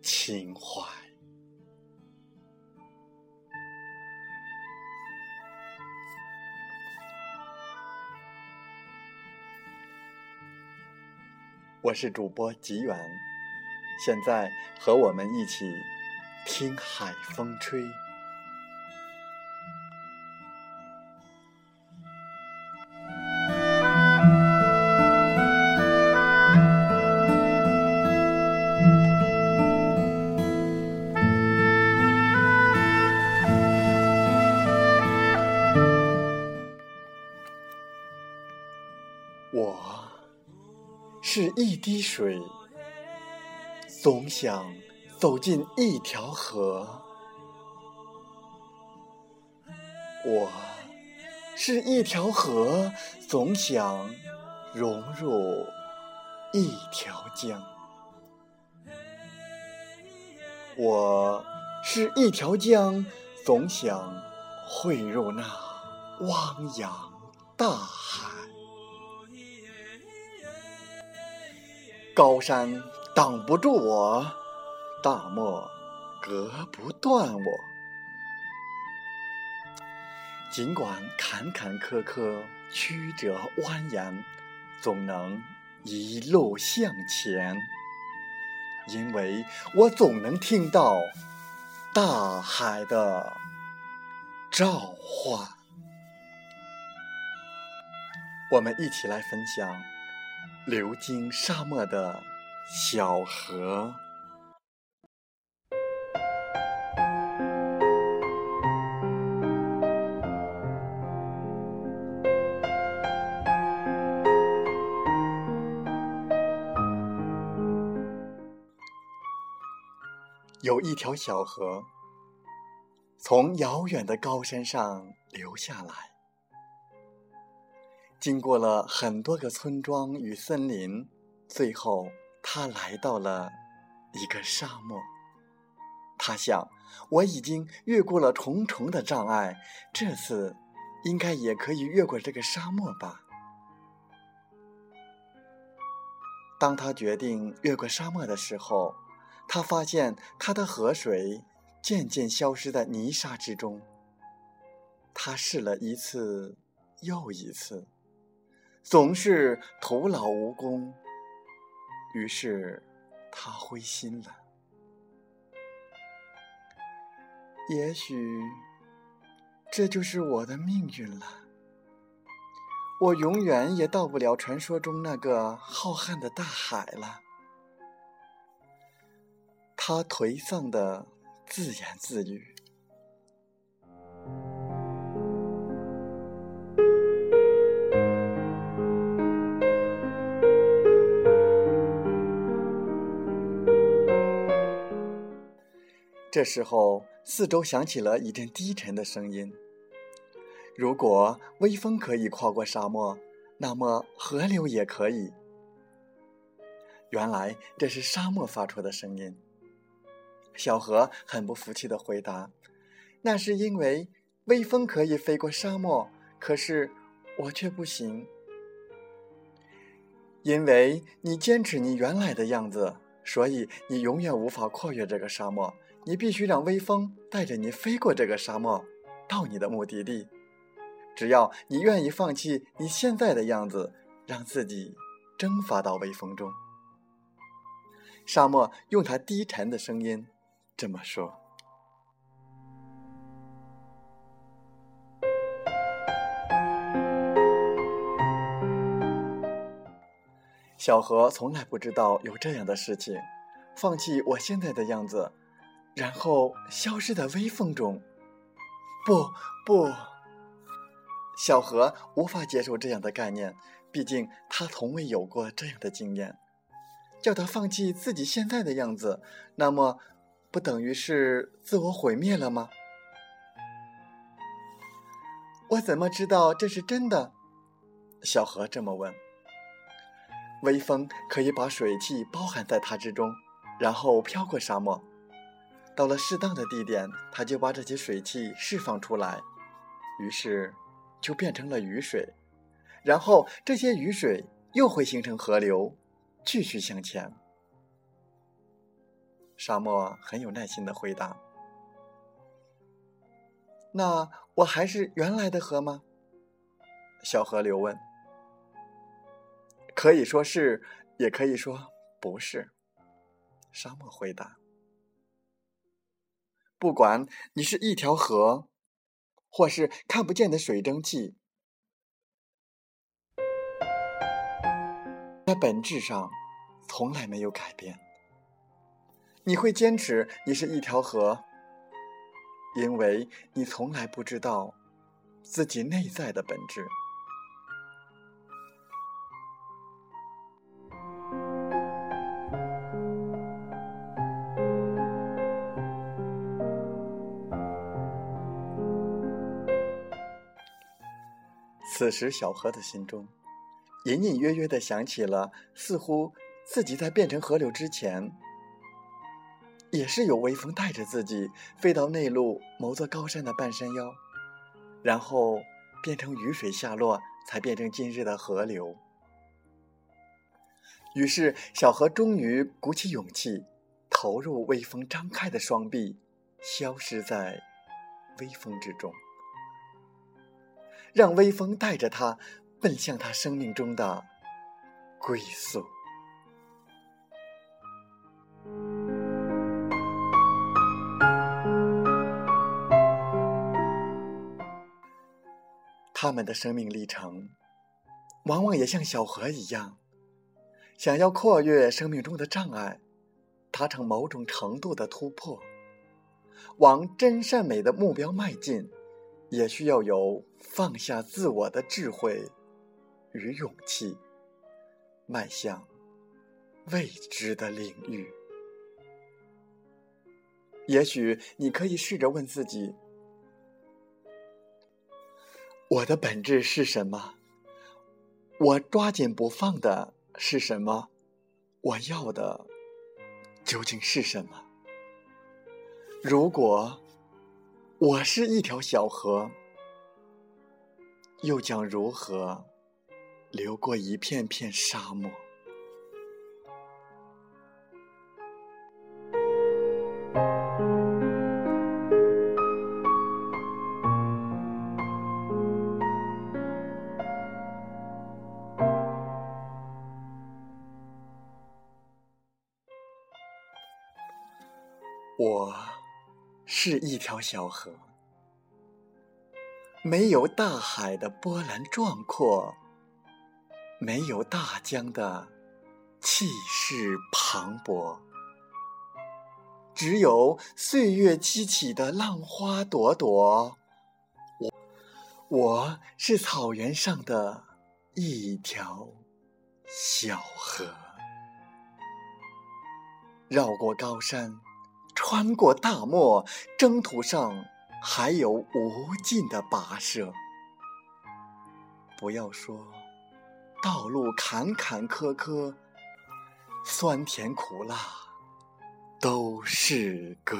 情怀。我是主播吉远，现在和我们一起听海风吹。一滴水，总想走进一条河。我是一条河，总想融入一条江。我是一条江，总想汇入那汪洋大海。高山挡不住我，大漠隔不断我。尽管坎坎坷坷、曲折蜿蜒，总能一路向前，因为我总能听到大海的召唤。我们一起来分享。流经沙漠的小河，有一条小河，从遥远的高山上流下来。经过了很多个村庄与森林，最后他来到了一个沙漠。他想，我已经越过了重重的障碍，这次应该也可以越过这个沙漠吧。当他决定越过沙漠的时候，他发现他的河水渐渐消失在泥沙之中。他试了一次又一次。总是徒劳无功，于是他灰心了。也许这就是我的命运了。我永远也到不了传说中那个浩瀚的大海了。他颓丧的自言自语。这时候，四周响起了一阵低沉的声音。如果微风可以跨过沙漠，那么河流也可以。原来这是沙漠发出的声音。小河很不服气的回答：“那是因为微风可以飞过沙漠，可是我却不行。因为你坚持你原来的样子，所以你永远无法跨越这个沙漠。”你必须让微风带着你飞过这个沙漠，到你的目的地。只要你愿意放弃你现在的样子，让自己蒸发到微风中。沙漠用它低沉的声音这么说。小河从来不知道有这样的事情，放弃我现在的样子，然后消失在微风中。不不，小河无法接受这样的概念，毕竟他从未有过这样的经验。叫他放弃自己现在的样子，那么不等于是自我毁灭了吗？我怎么知道这是真的？小河这么问。微风可以把水汽包含在它之中，然后飘过沙漠。到了适当的地点，它就把这些水汽释放出来，于是就变成了雨水。然后这些雨水又会形成河流。继续向前。沙漠很有耐心的回答：“那我还是原来的河吗？”小河流问。“可以说是，也可以说不是。”沙漠回答。“不管你是一条河，或是看不见的水蒸气。”在本质上，从来没有改变。你会坚持你是一条河，因为你从来不知道自己内在的本质。此时，小河的心中。隐隐约约的想起了，似乎自己在变成河流之前，也是有微风带着自己飞到内陆某座高山的半山腰，然后变成雨水下落，才变成今日的河流。于是，小河终于鼓起勇气，投入微风张开的双臂，消失在微风之中，让微风带着他。奔向他生命中的归宿。他们的生命历程，往往也像小河一样，想要跨越生命中的障碍，达成某种程度的突破，往真善美的目标迈进，也需要有放下自我的智慧。与勇气，迈向未知的领域。也许你可以试着问自己：我的本质是什么？我抓紧不放的是什么？我要的究竟是什么？如果我是一条小河，又将如何？流过一片片沙漠，条小河，没有大海的波澜壮阔。没有大江的气势磅礴，只有岁月激起的浪花朵朵。我，我是草原上的一条小河，绕过高山，穿过大漠，征途上还有无尽的跋涉。不要说。道路坎坎坷坷，酸甜苦辣都是歌。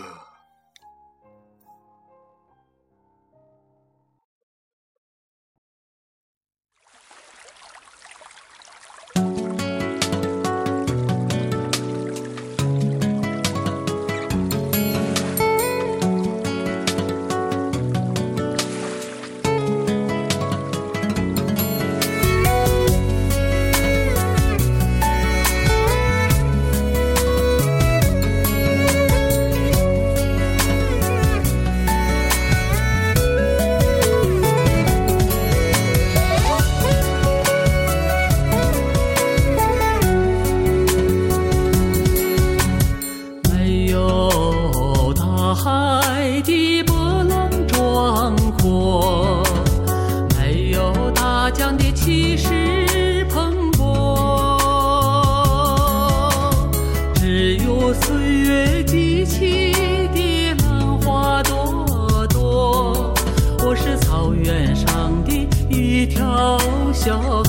cho